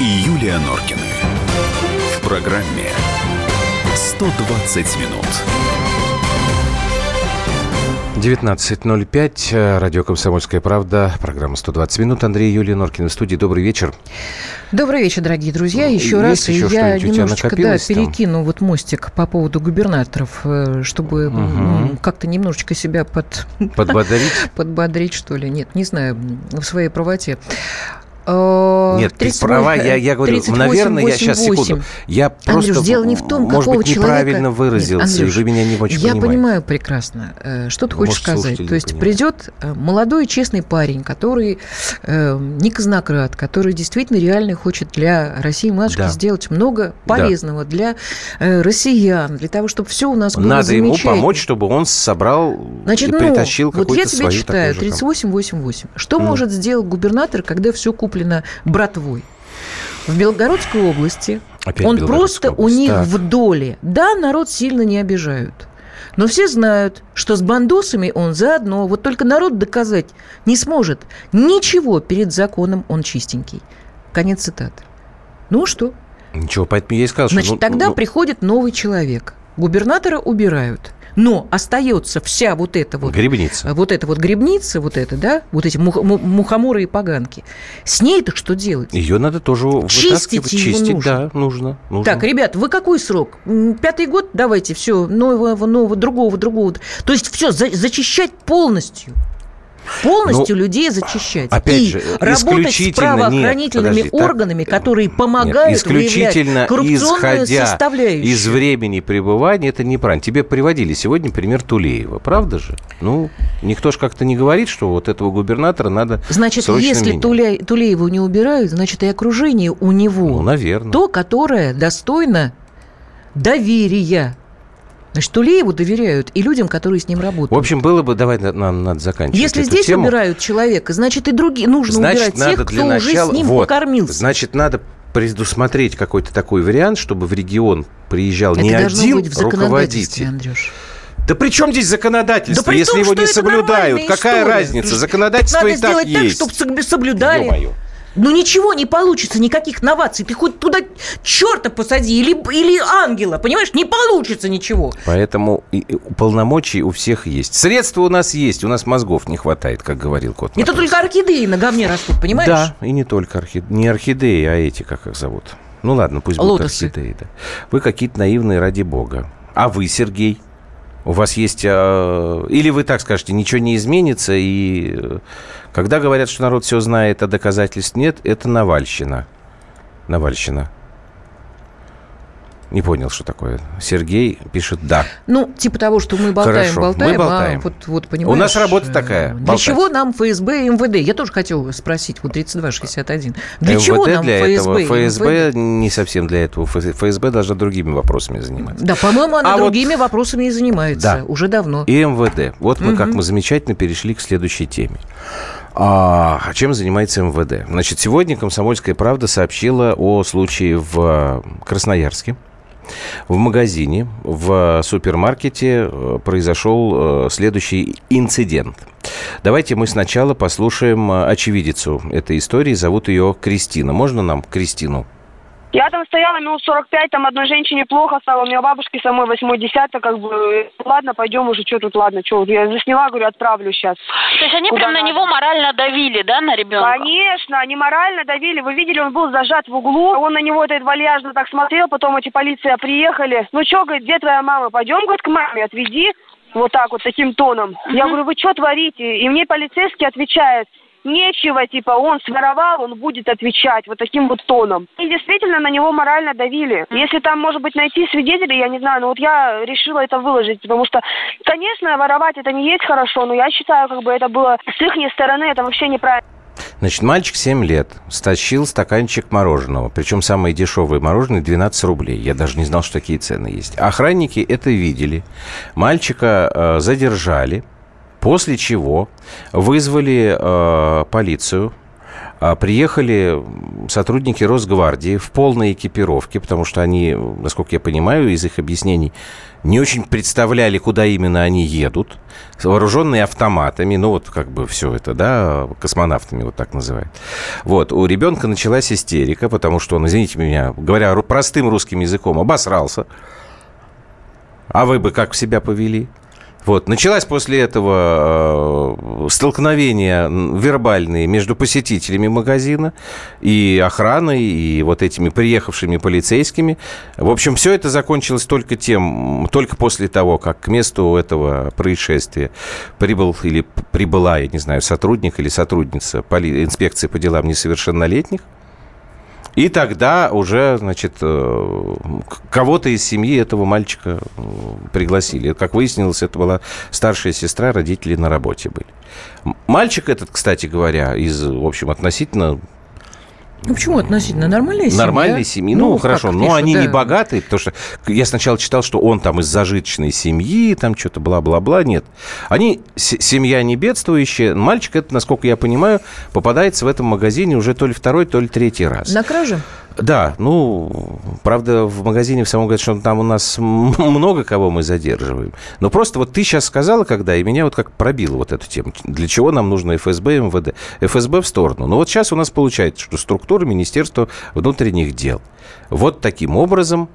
и Юлия Норкины. В программе 120 минут. 19.05, радио «Комсомольская правда», программа «120 минут». Андрей Юлия Норкин в студии. Добрый вечер. Добрый вечер, дорогие друзья. Ну, Еще есть раз еще я немножечко да, там? перекину вот мостик по поводу губернаторов, э, чтобы Мгм. как-то немножечко себя под, Подбодрить? подбодрить, что ли. Нет, не знаю, в своей правоте. Э, Нет, ты 38, права, я, я говорю, 38, наверное, я сейчас, 88. секунду. Я просто, Андрюш, дело не в том, может быть, человека... неправильно Нет, выразился, Андрюш, вы меня не очень Я понимаю прекрасно, э, что ты Ну, хочешь может, сказать. слушатели То есть понимают. придет э, молодой честный парень, который э, не казнократ, который действительно реально хочет для России матушки Да. сделать много полезного для э, россиян, для того, чтобы все у нас было Надо ему помочь, чтобы он собрал Значит, и ну, притащил вот какую-то я тебе читаю, такую же там. 38-88. Что Ну. может сделать губернатор, когда все куплено братвой? В Белгородской области Опять он просто у область. них Так. в доле. Да, народ сильно не обижают. Но все знают, что с бандосами он заодно. Вот только народ доказать не сможет. Ничего перед законом он чистенький. Конец цитаты. Ну что? Ничего, поэтому я и сказал, Значит, что... ну, тогда ну, приходит новый человек. Губернатора убирают. Но остается вся вот эта вот Грибница. вот эта вот грибница, вот это, да, вот эти мух- му- мухоморы и поганки. С ней-то что делать? Ее надо тоже Чистить вытаскивать. его Чистить, нужно. да, нужно. нужно. Так, ребят, вы какой срок? Пятый год? Давайте, все, нового, нового, другого, другого. То есть все, зачищать полностью. Полностью людей зачищать. Ну, опять и же, работать с исключительно- правоохранительными нет, подожди, так- органами, которые Нет, помогают исключительно выявлять коррупционную исходя составляющую. из времени пребывания, это неправильно. Тебе приводили сегодня пример Тулеева, правда же? Ну, никто же как-то не говорит, что вот этого губернатора надо Значит, если менять. Туля- Тулееву не убирают, значит, и окружение у него Ну, наверное. то, которое достойно доверия. Значит, Тулееву доверяют и людям, которые с ним работают. В общем, было бы, давай на- нам надо заканчивать Если здесь тему. убирают человека, значит, и другие нужно Значит, убирать надо тех, кто начала... уже с ним вот, покормился. Значит, надо предусмотреть какой-то такой вариант, чтобы в регион приезжал Это не один быть в руководитель. Андрюш. Да при чем здесь законодательство, Да если том, его не соблюдают? Какая история. разница? Так Законодательство надо и так сделать так, есть. чтобы соблюдали. Ё-моё. Ну ничего не получится, никаких новаций. Ты хоть туда черта посади или, или ангела, понимаешь? Не получится ничего. Поэтому и- и полномочий у всех есть. Средства у нас есть, у нас мозгов не хватает, как говорил кот. Это только орхидеи на говне растут, понимаешь? Да, и не только орхидеи. Не орхидеи, а эти, как их зовут. Ну ладно, пусть будут Лотосы. орхидеи. Да. Вы какие-то наивные ради бога. А вы, Сергей? У вас есть... э, или вы так скажете, ничего не изменится, и э, когда говорят, что народ все знает, а доказательств нет, это Навальщина. Навальщина. Не понял, что такое. Сергей пишет «да». Ну, типа того, что мы болтаем, Хорошо, болтаем, мы болтаем. а вот, вот понимаешь... У нас работа э, такая, Для болтать. чего нам ФСБ и МВД? Я тоже хотел спросить, вот 3261. Для МВД чего нам для ФСБ этого. ФСБ МВД? не совсем для этого. ФС- ФСБ должна другими вопросами заниматься. Да, по-моему, она А вот- другими вопросами и занимается Да. уже давно. И МВД. Вот мы как Мгм. мы замечательно перешли к следующей теме. А, а чем занимается МВД? Значит, сегодня «Комсомольская правда» сообщила о случае в э, Красноярске. В магазине, в супермаркете э, произошел э, следующий инцидент. Давайте мы сначала послушаем э, очевидицу этой истории. Зовут ее Кристина. Можно нам Кристину? Я там стояла минут 45, там одной женщине плохо стало, у меня бабушки самой восьмой десяток, как бы, ладно, пойдем уже, что тут, ладно, что, я засняла, говорю, отправлю сейчас. То есть они Куда прям на него морально давили, да, на ребенка? Конечно, они морально давили, вы видели, он был зажат в углу, он на него этот вальяжно так смотрел, потом эти полиция приехали, ну что, говорит, где твоя мама, пойдем, говорит, к маме, отведи, вот так вот, таким тоном. Я говорю, вы что творите? И мне полицейский отвечает, нечего, типа, он своровал, он будет отвечать вот таким вот тоном. И действительно на него морально давили. Если там, может быть, найти свидетелей, я не знаю, но вот я решила это выложить, потому что, конечно, воровать это не есть хорошо, но я считаю, как бы это было с их стороны, это вообще неправильно. Значит, мальчик 7 лет стащил стаканчик мороженого. Причем самое дешевое мороженое 12 рублей. Я даже не знал, что такие цены есть. Охранники это видели. Мальчика э, задержали. После чего вызвали э, полицию. а, приехали сотрудники Росгвардии в полной экипировке, потому что они, насколько я понимаю, из их объяснений, не очень представляли, куда именно они едут, вооруженные автоматами, ну вот как бы все это, да, космонавтами вот так называют. Вот, у ребенка началась истерика, потому что он, извините меня, говоря простым русским языком, обосрался. А вы бы как себя повели? Вот. Началось после этого э, столкновение вербальные между посетителями магазина и охраной, и вот этими приехавшими полицейскими. В общем, все это закончилось только тем, только после того, как к месту этого происшествия прибыл или прибыла, я не знаю, сотрудник или сотрудница инспекции по делам несовершеннолетних. И тогда уже, значит, э, кого-то из семьи этого мальчика э, пригласили. Как выяснилось, это была старшая сестра, родители на работе были. Мальчик этот, кстати говоря, из, в общем, относительно ну, почему относительно? Нормальная семья? Нормальной семьи. Ну, ну хорошо, но пишут, они да. не богатые, потому что я сначала читал, что он там из зажиточной семьи, там что-то бла-бла-бла. Нет. Они семья не бедствующая. Мальчик, это, насколько я понимаю, попадается в этом магазине уже то ли второй, то ли третий раз. На краже? Да, ну, правда, в магазине в самом говорят, что там у нас много кого мы задерживаем. Но просто вот ты сейчас сказала, когда, и меня вот как пробило вот эту тему. Для чего нам нужно ФСБ и МВД? ФСБ в сторону. Но вот сейчас у нас получается, что структура Министерства внутренних дел вот таким образом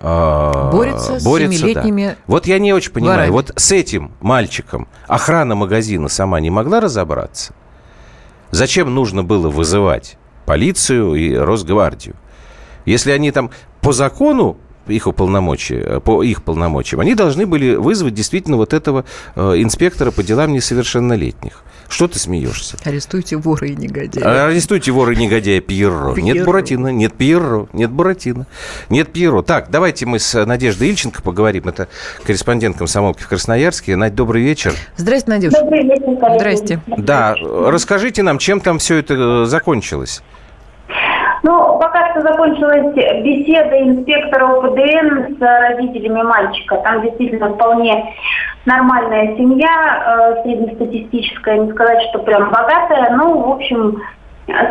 а, борется, борется с семилетними да. Вот я не очень понимаю, ворами. вот с этим мальчиком охрана магазина сама не могла разобраться? Зачем нужно было вызывать полицию и Росгвардию. Если они там по закону их уполномочия, по их полномочиям, они должны были вызвать действительно вот этого э, инспектора по делам несовершеннолетних. Что ты смеешься? Арестуйте вора и негодяя. Арестуйте вора и негодяя Пьерро. Пьерро. Нет Буратино, нет Пьерро, нет Буратино, нет Пьерро. Так, давайте мы с Надеждой Ильченко поговорим. Это корреспондент комсомолки в Красноярске. Надь, добрый вечер. Здрасте, Надюша. Добрый вечер. Здрасте. Да, расскажите нам, чем там все это э, закончилось? Ну, пока что закончилась беседа инспектора УПДН с родителями мальчика. Там действительно вполне нормальная семья, э, среднестатистическая, не сказать, что прям богатая, ну, в общем,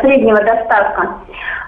среднего достатка.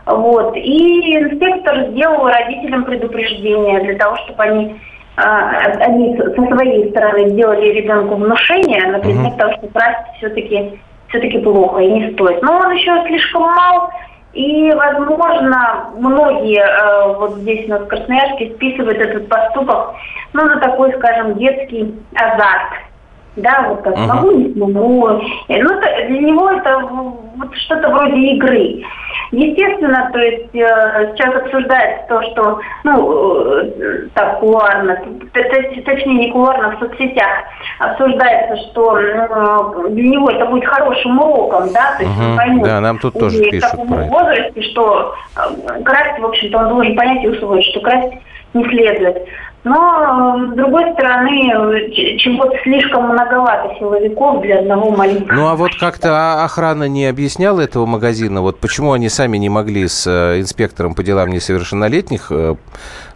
Вот. И инспектор сделал родителям предупреждение для того, чтобы они э, они со своей стороны сделали ребенку внушение, например, uh-huh. того, что красть все-таки все-таки плохо и не стоит. Но он еще слишком мал, и, возможно, многие э, вот здесь у нас в Красноярске списывают этот поступок ну, на такой, скажем, детский азарт да, вот как uh-huh. могу, не смогу. Ну, для него это вот что-то вроде игры. Естественно, то есть э, сейчас обсуждается то, что, ну, э, так, кулуарно, точнее не кулуарно, в соцсетях обсуждается, что э, для него это будет хорошим уроком, да, то есть uh-huh. он поймет. Да, нам тут тоже пишут в таком возрасте, что э, красть, в общем-то, он должен понять и усвоить, что красть не следует. Но, с другой стороны, чего-то слишком многовато силовиков для одного маленького. Ну, а вот как-то охрана не объясняла этого магазина? Вот почему они сами не могли с э, инспектором по делам несовершеннолетних э,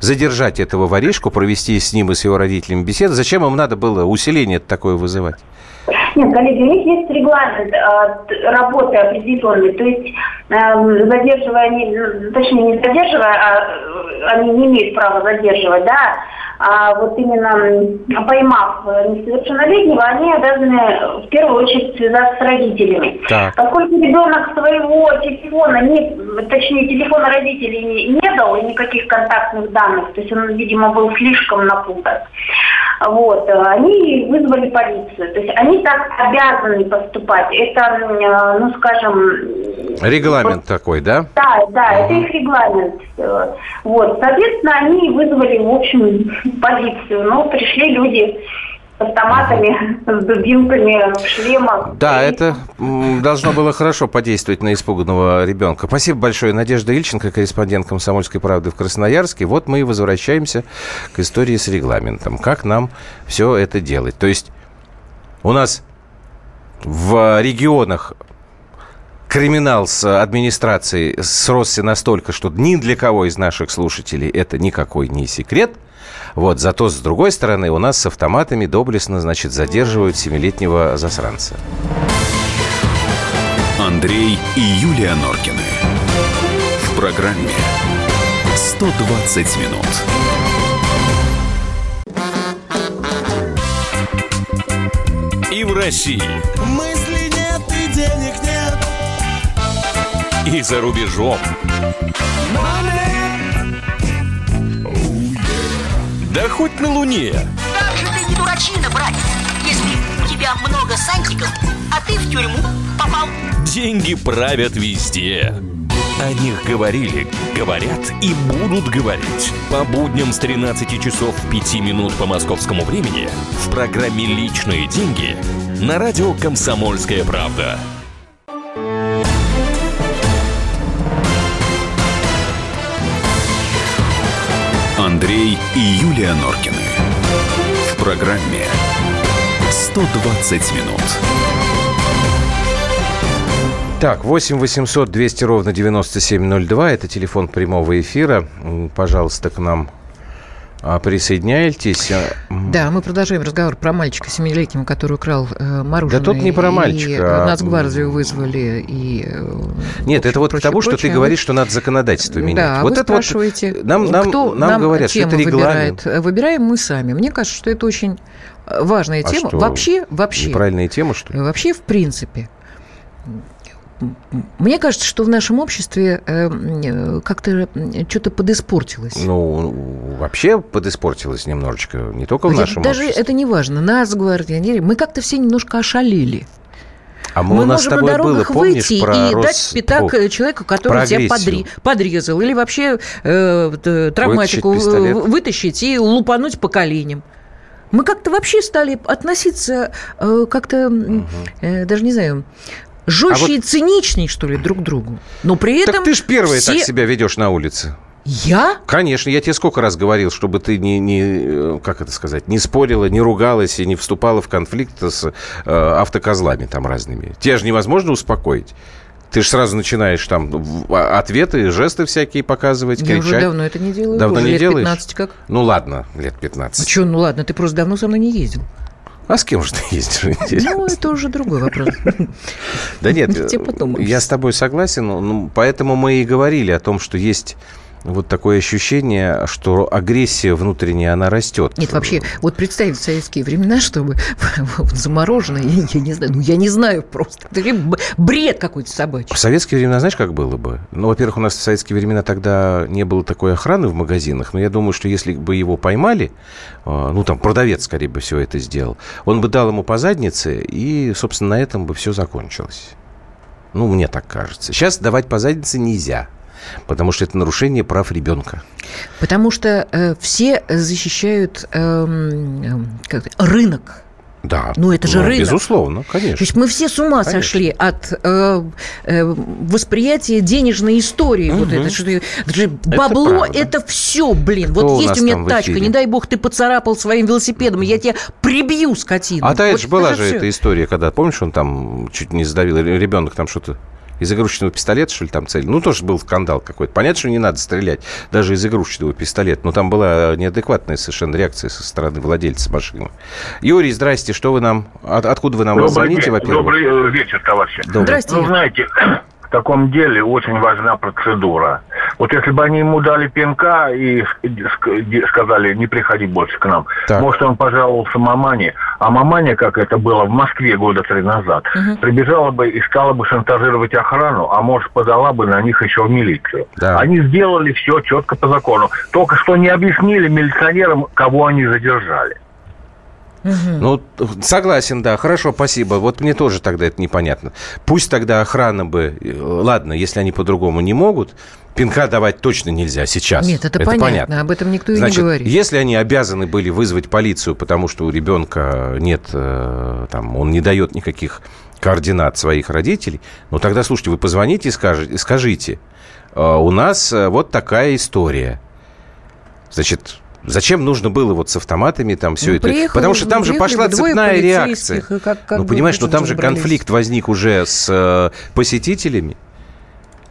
задержать этого воришку, провести с ним и с его родителями беседу? Зачем им надо было усиление такое вызывать? Нет, коллеги, у них есть регламент э, работы определенный. То есть, э, задерживая, они, точнее, не задерживая, а э, они не имеют права задерживать, да, а вот именно поймав несовершеннолетнего, они обязаны в первую очередь связаться с родителями. Так. Поскольку ребенок своего телефона, не, точнее телефона родителей не, не дал и никаких контактных данных, то есть он, видимо, был слишком напутан, вот, они вызвали полицию. То есть они так обязаны поступать. Это, ну, скажем... Регламент вот, такой, да? Да, да, угу. это их регламент. Вот, соответственно, они вызвали, в общем, полицию. Но пришли люди автоматами, с дубинками, в шлемах. Да, это должно было хорошо подействовать на испуганного ребенка. Спасибо большое. Надежда Ильченко, корреспондент «Комсомольской правды» в Красноярске. Вот мы и возвращаемся к истории с регламентом. Как нам все это делать? То есть у нас в регионах криминал с администрацией сросся настолько, что ни для кого из наших слушателей это никакой не секрет. Вот, зато, с другой стороны, у нас с автоматами доблестно, значит, задерживают семилетнего засранца. Андрей и Юлия Норкины. В программе 120 минут. И в России. Мысли нет и денег нет. И за рубежом. Да хоть на Луне. Как же ты не дурачина, братец, если у тебя много сантиков, а ты в тюрьму попал. Деньги правят везде. О них говорили, говорят и будут говорить. По будням с 13 часов 5 минут по московскому времени в программе «Личные деньги» на радио «Комсомольская правда». Андрей и Юлия Норкины. В программе 120 минут. Так, 8 800 200 ровно 9702. Это телефон прямого эфира. Пожалуйста, к нам присоединяйтесь. А, Да, мы продолжаем разговор про мальчика семилетнего, который украл э, мороженое. Да тут не про и, мальчика, э, а, Нацгвардию вызвали. И, э, Нет, общем, это вот к прочее, тому, что ты прочее. говоришь, что надо законодательство менять. Да, вот вы это вот спрашиваете, нам, нам, кто нам, говорят, что тему это регламент. выбирает. Выбираем мы сами. Мне кажется, что это очень э, важная А тема. что, вообще, вообще, Неправильная тема, что ли? вообще, в принципе, мне кажется, что в нашем обществе э, э, как-то что-то подиспортилось. Ну, вообще подиспортилось немножечко, не только в Я- нашем Даже обществе. это не важно. Нас, гвардии, мы как-то все немножко ошалели. А мы, Мы у нас с можем на тобой было, дорогах помнишь, выйти про и Рос- дать пятак Фу, э, человеку, который тебя подри- подрезал. Или вообще э, травматику Вытащить э, вытащить и лупануть по коленям. Мы как-то вообще стали относиться э, как-то, м, э, даже не знаю, жестче А вот- и циничней, что ли, друг другу. Но при этом Так ты ж первая все- так себя ведешь на улице. Я? Конечно, я тебе сколько раз говорил, чтобы ты не, не э, как это сказать, не спорила, не ругалась и не вступала в конфликт с э, автокозлами там разными. Тебя же невозможно успокоить. Ты же сразу начинаешь там а- ответы, жесты всякие показывать, Я кричать. уже давно это не делаю. Давно уже не лет делаешь? 15 как. Ну ладно, лет А 15. что, ну ладно, ты просто давно со мной не ездил. А с кем же ты ездишь? интересно? Ну, это уже другой вопрос. Да нет, потом. я с тобой согласен, ну, поэтому мы и говорили о том, что есть вот такое ощущение, что агрессия внутренняя, она растет. Нет, вообще, вот представить в советские времена, чтобы вот замороженное, я, я не знаю, ну я не знаю просто. Это бред какой-то собачий. В советские времена, знаешь, как было бы? Ну, во-первых, у нас в советские времена тогда не было такой охраны в магазинах, но я думаю, что если бы его поймали, э, ну, там, продавец, скорее бы, все это сделал, он бы дал ему по заднице, и, собственно, на этом бы все закончилось. Ну, мне так кажется. Сейчас давать по заднице нельзя, потому что это нарушение прав ребенка. Потому что э, все защищают эм, как это, рынок. Да. Ну, это же рынок. Безусловно, То конечно. есть мы все с ума Конечно. сошли от э, э, восприятия денежной истории. Вот Мгм. это, что это бабло, правда. это все, блин. Кто у вот есть нас у меня тачка, не дай бог ты поцарапал своим велосипедом, я тебя прибью, скотину. А та Вот это же была же всё. эта история, когда, помнишь, он там чуть не сдавил, ребенок там что-то из игрушечного пистолета, что ли, там цель. Ну, тоже был скандал какой-то. Понятно, что не надо стрелять даже из игрушечного пистолета, но там была неадекватная совершенно реакция со стороны владельца машины. Юрий, здрасте, что вы нам, от- откуда вы нам Добрый, звоните, во-первых? Добрый э, вечер, товарищи. Добрый. Здрасте. Ну, знаете, таком деле очень важна процедура. Вот если бы они ему дали пинка и сказали, не приходи больше к нам, Так. может, он пожаловался мамане, а маманя, как это было в Москве года три назад, Мгм. прибежала бы и стала бы шантажировать охрану, а может, подала бы на них еще в милицию. Да. Они сделали все четко по закону. Только что не объяснили милиционерам, кого они задержали. Ну, согласен, да, хорошо, спасибо. Вот мне тоже тогда это непонятно. Пусть тогда охрана бы... э, Ладно, если они по-другому не могут, пинка давать точно нельзя сейчас. Нет, это, понятно, об этом никто и Значит, не говорит. если они обязаны были вызвать полицию, потому что у ребенка нет, э, там, он не дает никаких координат своих родителей, ну тогда, слушайте, вы позвоните и скажете, скажите «Э, у нас вот такая история. Значит, зачем нужно было вот с автоматами там все Ну, это? приехало- Потому что там же приехали пошла цепная реакция. как- как ну, понимаешь, ну вот там же разобрались. конфликт возник уже с э, посетителями.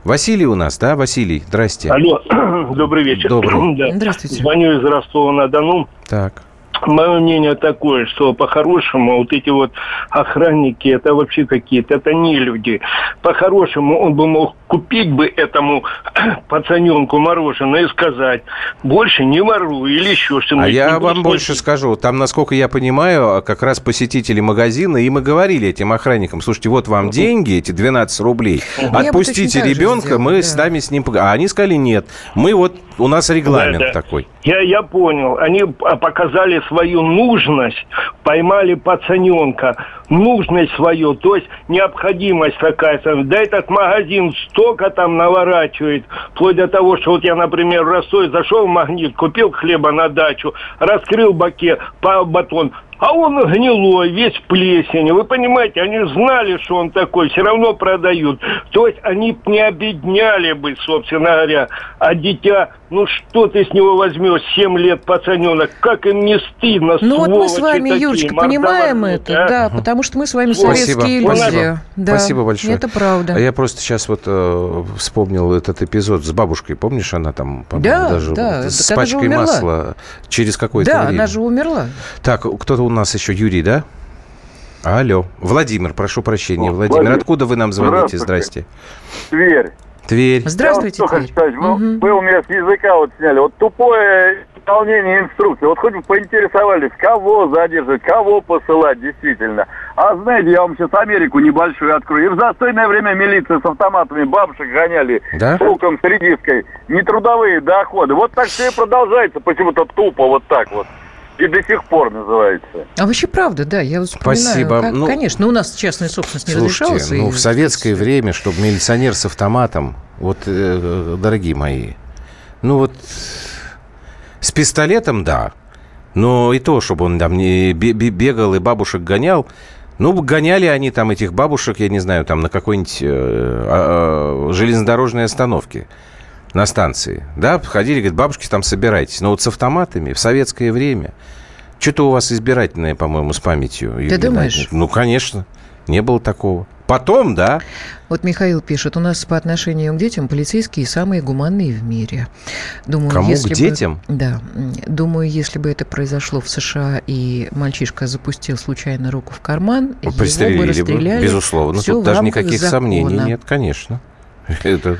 Василий у нас, да, Василий? Здрасте. Алло, добрый вечер. Добрый. Да. Здравствуйте. Звоню из Ростова-на-Дону. Так. Мое мнение такое, что по-хорошему вот эти вот охранники, это вообще какие-то, это не люди. По-хорошему он бы мог купить бы этому пацаненку мороженое и сказать, больше не воруй или еще что-нибудь. А я вам больше скажу. Там, насколько я понимаю, как раз посетители магазина, им и говорили этим охранникам, слушайте, вот вам деньги, эти 12 рублей, бы отпустите ребенка, сделала, мы да. с нами с ним... пог-». А они сказали, нет, мы вот, у нас регламент Да, да. такой. Я, я понял. Они п- показали свою нужность, поймали пацаненка, нужность свою, то есть необходимость какая-то. Да этот магазин столько там наворачивает, вплоть до того, что вот я, например, в Ростове зашел в магнит, купил хлеба на дачу, раскрыл баке, батон, а он гнилой, весь в плесени. Вы понимаете, они знали, что он такой, все равно продают. То есть они не обедняли бы, собственно говоря. А дитя, ну что ты с него возьмешь, 7 лет пацаненок, как им не стыдно, Ну вот мы с вами, такие, Юрочка, понимаем это, а? да, потому что мы с вами Спасибо, советские спасибо. люди. Да, Спасибо большое. Это правда. А я просто сейчас вот э, вспомнил этот эпизод с бабушкой. Помнишь, она там, по-моему, Да, даже да, с так пачкой масла через какое-то Да, время. она же умерла. Так, кто-то у нас еще, Юрий, да? Алло. Владимир, прошу прощения. О, Владимир, Владимир, откуда вы нам звоните? Здрасте. Тверь. Тверь. Здравствуйте, Я вот что Тверь. сказать. Вы, Мгм. вы у меня с языка вот сняли. Вот тупое исполнение инструкции. Вот хоть бы поинтересовались, кого задерживать, кого посылать действительно. А знаете, я вам сейчас Америку небольшую открою. И в застойное время милиция с автоматами бабушек гоняли Да? с луком, с редиской. Нетрудовые доходы. Вот так все и продолжается почему-то тупо вот так вот. И до сих пор называется. А вообще правда, да, я вот вспоминаю. Спасибо. как- Ну, конечно, у нас частная собственность не разрешалась. Слушайте, ну, и- в советское время, чтобы милиционер с автоматом, вот, э, дорогие мои, ну вот с пистолетом, да, но и то, чтобы он там не бе- бе- бегал и бабушек гонял, ну, гоняли они там этих бабушек, я не знаю, там на какой-нибудь э, а, железнодорожной остановке на станции, да, ходили, говорят, бабушки там собирайтесь. Но вот с автоматами в советское время, что-то у вас избирательное, по-моему, с памятью. Юлия думаешь? Ну, конечно, не было такого. Потом, да, Вот Михаил пишет, у нас по отношению к детям полицейские самые гуманные в мире. Думаю, Кому, если к бы- детям? Да. Думаю, если бы это произошло в США, и мальчишка запустил случайно руку в карман, его бы пристрелили бы, расстреляли. безусловно. Тут даже никаких закона. сомнений нет, конечно. Это,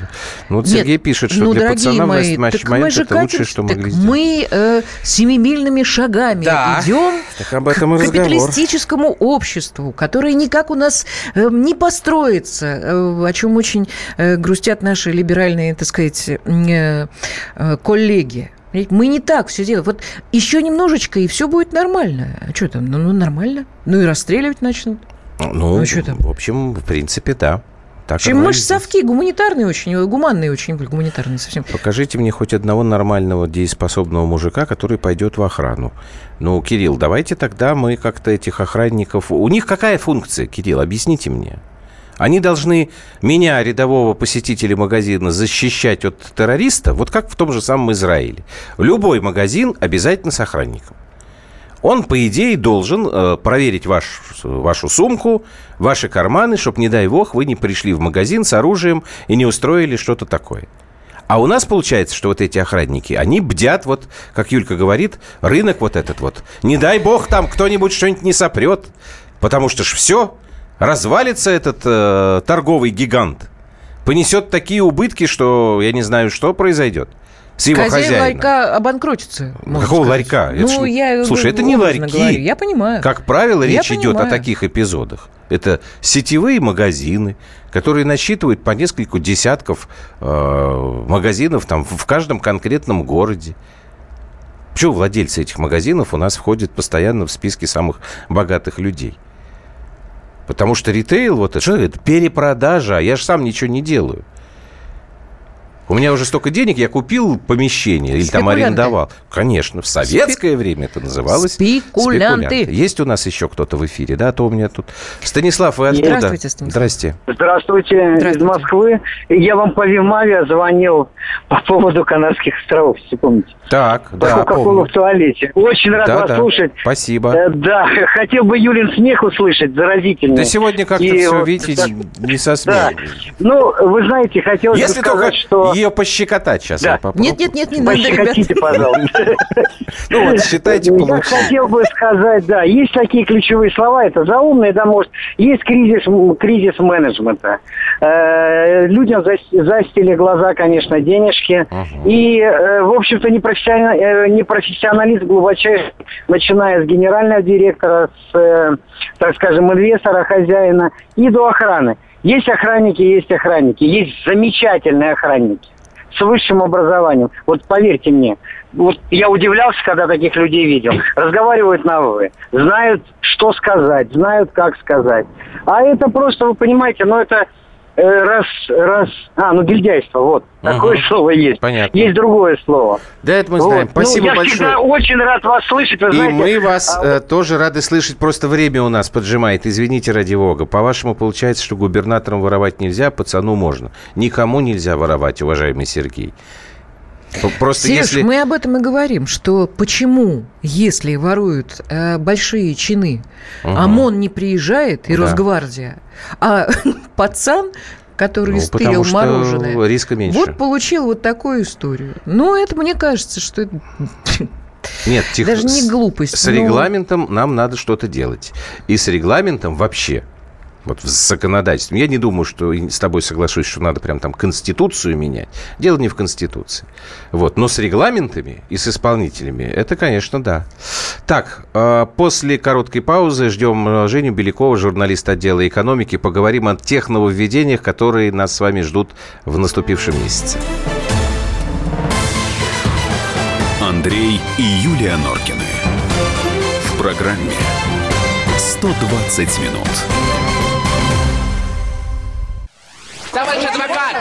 ну, вот Нет, Сергей пишет, что ну, для пацана мои, власть так мы момент же это лучшее, что могли сделать. Мы э, семимильными шагами Да. идем Так об этом к разговор. капиталистическому обществу, которое никак у нас э, не построится, э, о чем очень э, грустят наши либеральные, так сказать, э, э, коллеги. Мы не так все делаем. Вот еще немножечко, и все будет нормально. А что там? Ну, ну, нормально. Ну и расстреливать начнут. Ну, Ну, что там? в общем, в принципе, да. Так Чем мы же совки гуманитарные очень, гуманные очень были, гуманитарные совсем. Покажите мне хоть одного нормального дееспособного мужика, который пойдет в охрану. Ну, Кирилл, давайте тогда мы как-то этих охранников... У них какая функция, Кирилл? Объясните мне. Они должны меня, рядового посетителя магазина, защищать от террориста, вот как в том же самом Израиле. Любой магазин обязательно с охранником. Он, по идее, должен э, проверить ваш, вашу сумку, ваши карманы, чтобы, не дай бог, вы не пришли в магазин с оружием и не устроили что-то такое. А у нас получается, что вот эти охранники, они бдят, вот, как Юлька говорит, рынок вот этот вот. Не дай бог там кто-нибудь что-нибудь не сопрет, потому что ж все, развалится этот э, торговый гигант. Понесет такие убытки, что я не знаю, что произойдет с его Хозяин хозяином. ларька обанкротится. Какого сказать. ларька? Это Ну, ж- я Слушай, это не ларьки. говорю. Я понимаю. Как правило, Я речь идет о понимаю. таких эпизодах. Это сетевые магазины, которые насчитывают по несколько десятков э, магазинов там, в каждом конкретном городе. Почему владельцы этих магазинов у нас входят постоянно в списки самых богатых людей? Потому что ритейл, вот это, что это? Перепродажа. Я же сам ничего не делаю. У меня уже столько денег, я купил помещение или там Спекулянты. арендовал. Конечно, в советское время это называлось Спекулянты. Есть у нас еще кто-то в эфире, да? А то у меня тут... Станислав, вы откуда? Здравствуйте, Станислав. Здрасте. Здравствуйте, Здравствуйте. из Москвы. Я вам по Вимаве звонил по поводу Канарских островов, если помните. Так, По да, помню. в туалете. Очень рад Да, вас да. слушать. Спасибо. Э, Да, хотел бы Юлин смех услышать, заразительный. Да сегодня как-то И все, вот, видите, да, не со Да. смехом. Ну, вы знаете, хотелось Если бы сказать, только, что... ее пощекотать сейчас. Да. Нет, нет, нет, не надо, Пощекотите, ребята. пожалуйста. Ну вот, считайте, Я хотел бы сказать, да, есть такие ключевые слова, это заумные, да, может, есть кризис, кризис менеджмента. Э, людям зас- застили глаза, конечно, денежки. И, э, в общем-то, э, непрофессионализм глубочайший, начиная с генерального директора, с, так скажем, инвестора, хозяина и до охраны. Есть охранники, есть охранники, есть замечательные охранники с высшим образованием. Вот поверьте мне, вот я удивлялся, когда таких людей видел. Разговаривают на «вы», знают, что сказать, знают, как сказать. А это просто, вы понимаете, ну это раз, раз... А, ну гильдяйство, вот. Такое Мгм. слово есть. Понятно. Есть другое слово. Да, это мы Вот. знаем. Спасибо ну, я большое. всегда очень рад вас слышать, вы И знаете. мы вас а э, тоже рады слышать, просто время у нас поджимает. Извините, ради бога. По-вашему, получается, что губернаторам воровать нельзя, а пацану можно. Никому нельзя воровать, уважаемый Сергей. Просто Сереж, если... мы об этом и говорим, что почему, если воруют э, большие чины, Мгм. ОМОН не приезжает и Да. Росгвардия, а пацан, который Ну, стырил мороженое, риска меньше. вот получил вот такую историю. Ну, это мне кажется, что это Нет, тихо. даже не глупость. С но- регламентом нам надо что-то делать. И с регламентом вообще, вот с законодательством. Я не думаю, что с тобой соглашусь, что надо прям там Конституцию менять. Дело не в Конституции. Вот. Но с регламентами и с исполнителями это, конечно, да. Так, э, после короткой паузы ждем э, Женю Белякова, журналиста отдела экономики. Поговорим о тех нововведениях, которые нас с вами ждут в наступившем месяце. Андрей и Юлия Норкины. В программе 120 минут.